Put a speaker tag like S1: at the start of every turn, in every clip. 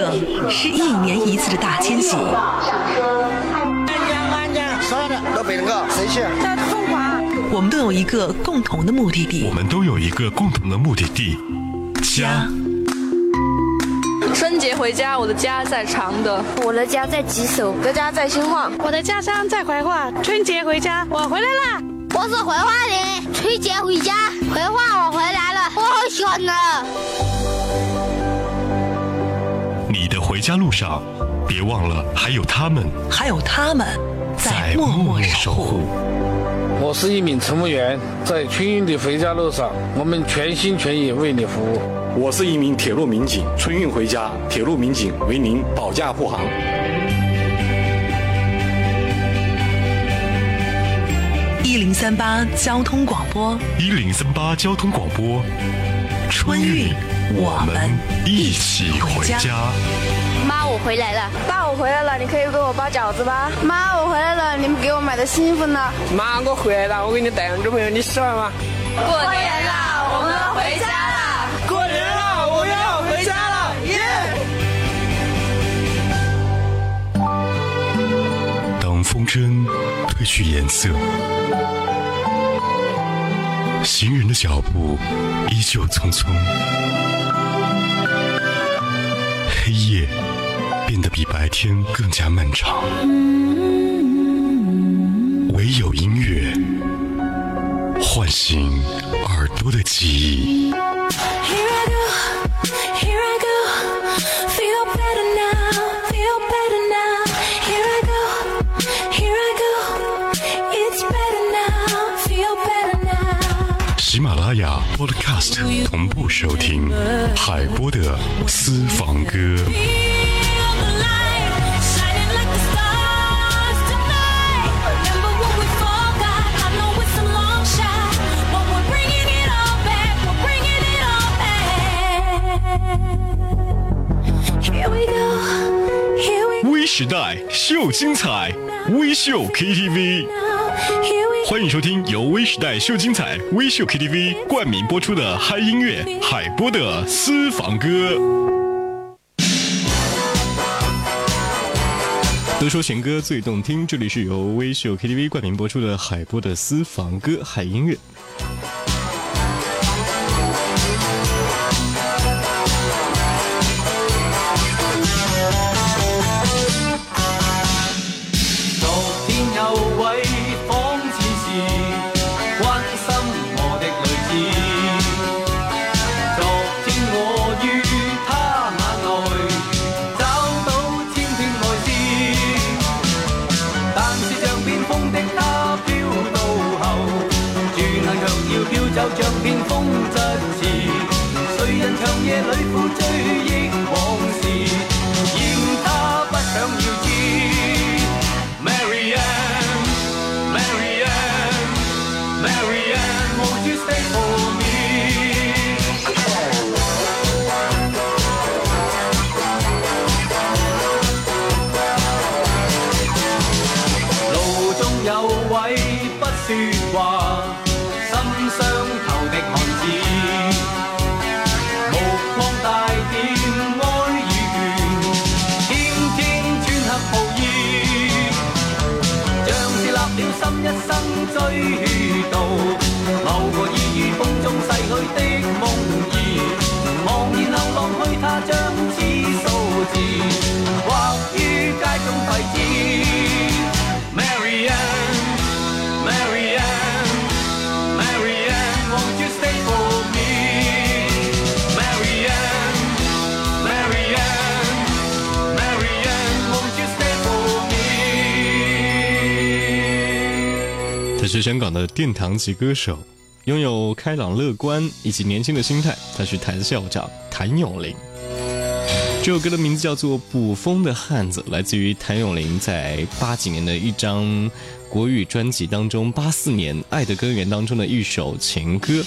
S1: 这是一年一次的大迁徙。
S2: 安家安家，
S3: 啥的到北京个，谁去？
S2: 在中华。
S1: 我们都有一个共同的目的地。
S4: 我们都有一个共同的目的地，家。
S5: 春节回家，我的家在常德，
S6: 我的家在吉首，
S7: 我的家在兴化，
S8: 我的家乡在怀化。春节回家，我回来了。
S9: 我是怀化人，春节回家，怀化我回来了，我好喜欢呢。
S4: 你回家路上，别忘了还有他们，
S1: 还有他们在默默守护。
S10: 我是一名乘务员，在春运的回家路上，我们全心全意为你服务。
S11: 我是一名铁路民警，春运回家，铁路民警为您保驾护航。
S1: 一零三八交通广播，
S4: 一零三八交通广播，
S1: 春运我们
S4: 一起回家。
S9: 妈，我回来了。
S7: 爸，我回来了，你可以给我包饺子吗。
S6: 妈，我回来了，你们给我买的新衣服呢？
S12: 妈，我回来了，我给你带女朋友，你喜欢吗？
S5: 过年了，我们回家了。
S2: 过年了，我们要回家了，
S4: 耶！当风筝褪去颜色，行人的脚步依旧匆匆，黑夜变得比白天更加漫长，唯有音乐唤醒耳朵的记忆。喜马拉雅 Podcast 同步收听海波的私房歌。时代秀精彩，微秀 KTV。欢迎收听由微时代秀精彩微秀 KTV 冠名播出的嗨音乐海波的私房歌。都说选歌最动听，这里是由微秀 KTV 冠名播出的海波的私房歌嗨音乐。faithful. 夢兒流浪去他是香港的殿堂级歌手，拥有开朗乐观以及年轻的心态。他是谭校长谭咏麟。这首歌的名字叫做《捕风的汉子》，来自于谭咏麟在八几年的一张国语专辑当中，八四年《爱的根源》当中的一首情歌。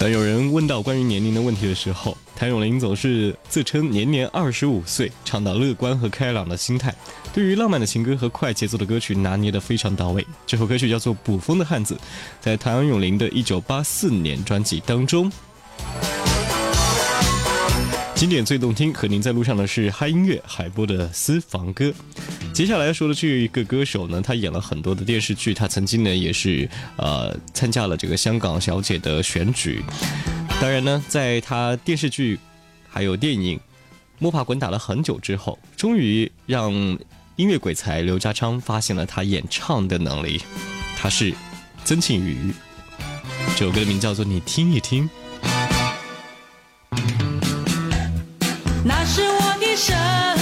S13: 当有人问到关于年龄的问题的时候，谭咏麟总是自称年年二十五岁，倡导乐观和开朗的心态。对于浪漫的情歌和快节奏的歌曲拿捏得非常到位。这首歌曲叫做《捕风的汉子》，在谭咏麟的一九八四年专辑当中。经典最动听，和您在路上的是嗨音乐海波的私房歌。接下来要说的这一个歌手呢，他演了很多的电视剧，他曾经呢也是呃参加了这个香港小姐的选举。当然呢，在他电视剧还有电影摸爬滚打了很久之后，终于让音乐鬼才刘家昌发现了他演唱的能力。他是曾庆瑜，这首歌的名叫做《你听一听》。
S14: 那是我的神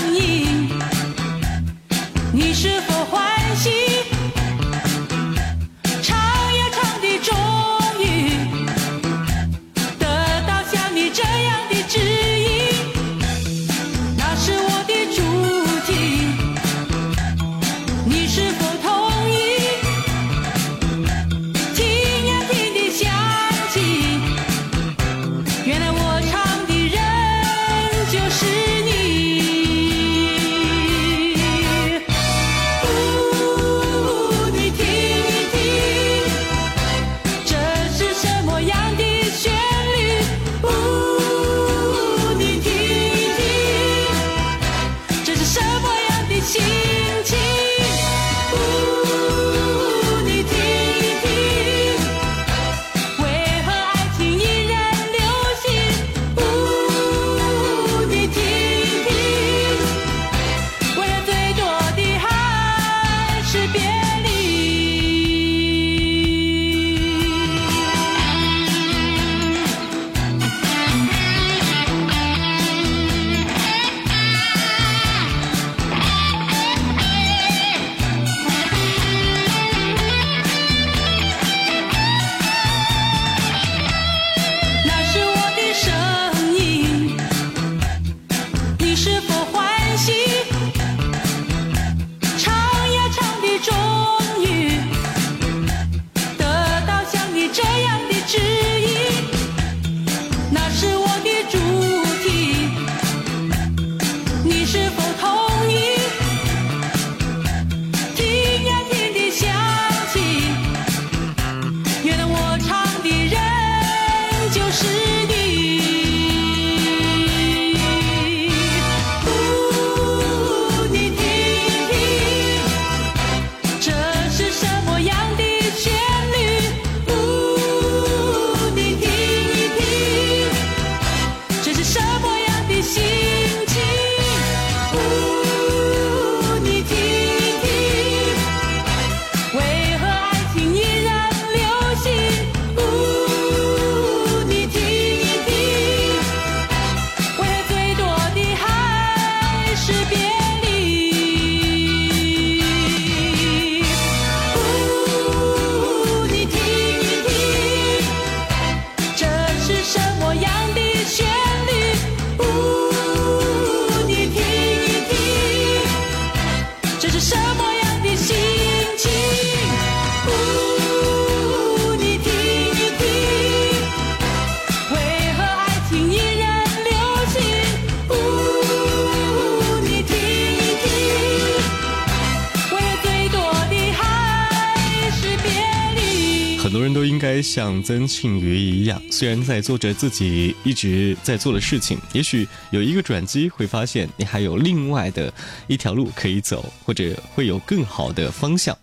S14: 像曾庆瑜一样，虽然在做着自己一直在做的事情，也许有一个转机，会发现你还有另外的一条路可以走，或者会有更好的方向。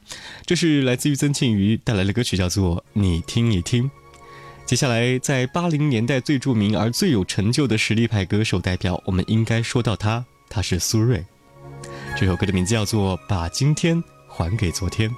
S14: 这是来自于曾庆瑜带来的歌曲，叫做《你听一听》。接下来，在八零年代最著名而最有成就的实力派歌手代表，我们应该说到他，他是苏芮。这首歌的名字叫做《把今天还给昨天》。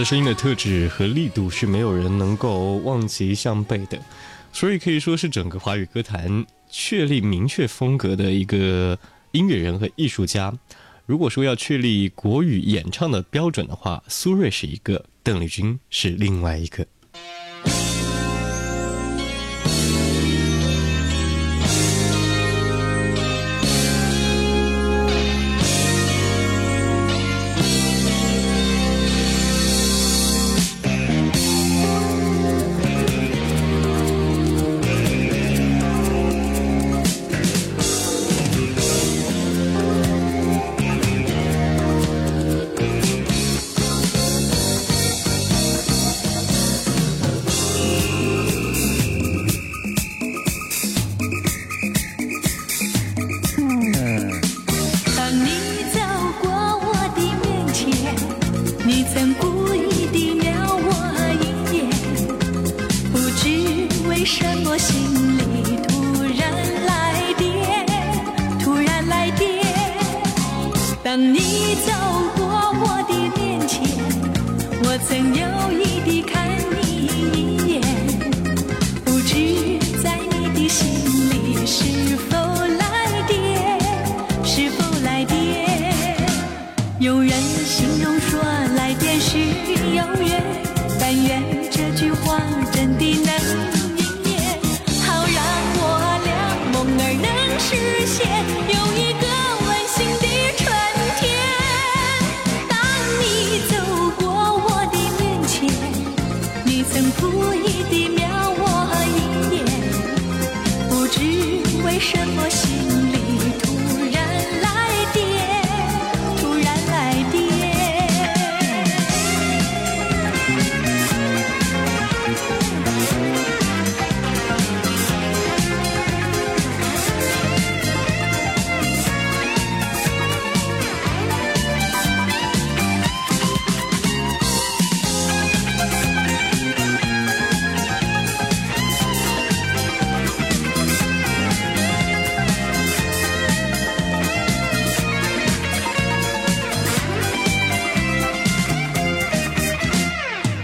S14: 的声音的特质和力度是没有人能够望其项背的，所以可以说是整个华语歌坛确立明确风格的一个音乐人和艺术家。如果说要确立国语演唱的标准的话，苏芮是一个，邓丽君是另外一个。为什么心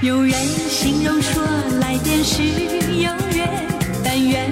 S14: 有人形容说来电是永远，但愿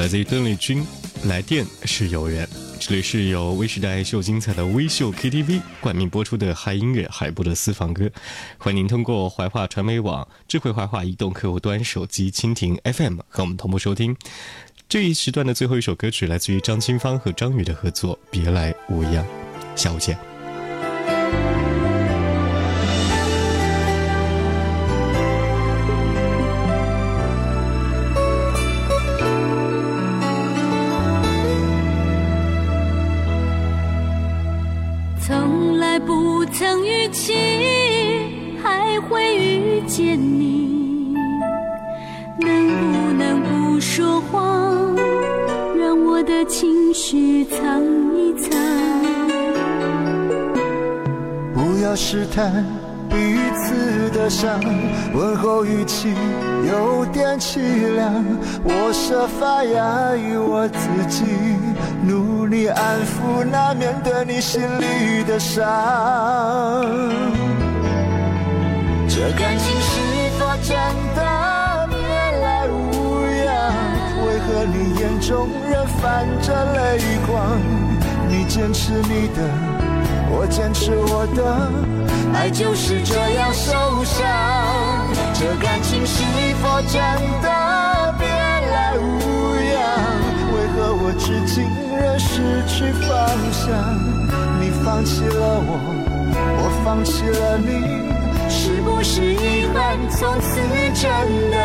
S14: 来
S13: 自于邓丽君，《来电是有缘》。这里是由微时代秀精彩的微秀 KTV 冠名播出的嗨音乐海波的私房歌，欢迎您通过怀化传媒网、智慧怀化移动客户端、手机蜻蜓 FM 和我们同步收听。这一时段的最后一首歌曲来自于张清芳和张宇的合作，《别来无恙》。下午见。
S14: 从来不曾预期还会遇见你，能不能不说谎，让我的情绪藏一藏？
S15: 不要试探彼此的伤，问候语气有点凄凉。我设法压抑我自己，努力安抚那面对你心里的伤。这感情是否真的别来无恙？为何你眼中仍泛着泪光？你坚持你的。我坚持我的，爱就是这样受伤。这感情是否真的别来无恙？和我至今仍失去方向？你放弃了我，我放弃了你，是不是遗憾？从此真的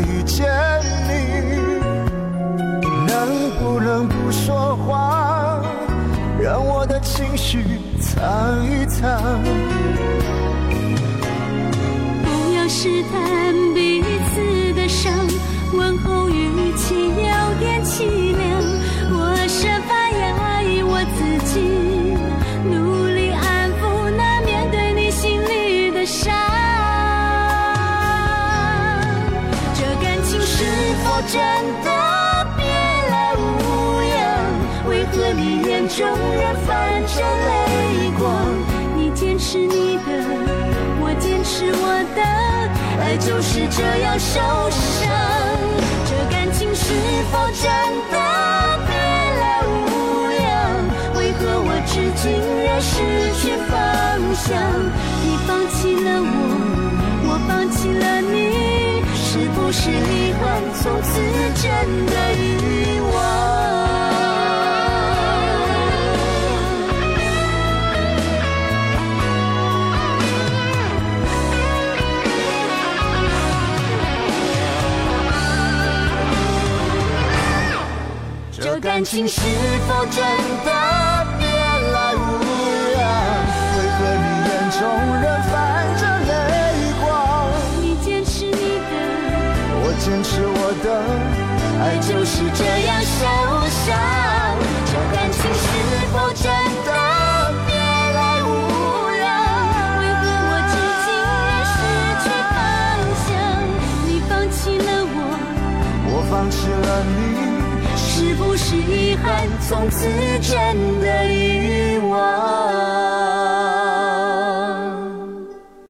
S15: 遇见你，能不能不说话，让我的情绪藏一藏？
S14: 不要试探真的别来无恙？为何你眼中仍泛着泪光？你坚持你的，我坚持我的，爱就是这样受伤。这感情是否
S15: 真的别来无恙？为何我至今仍失去方向？
S16: 你放弃了我，我放弃了你，
S15: 是不是遗憾？从此真的遗忘？这感情是否真的是我的，爱就是这样受伤。这感情是否真的别来无恙？
S16: 为何我至今仍失去方向？你放弃了我，
S15: 我放弃了你。
S16: 是不是遗憾？
S15: 从此真的遗忘。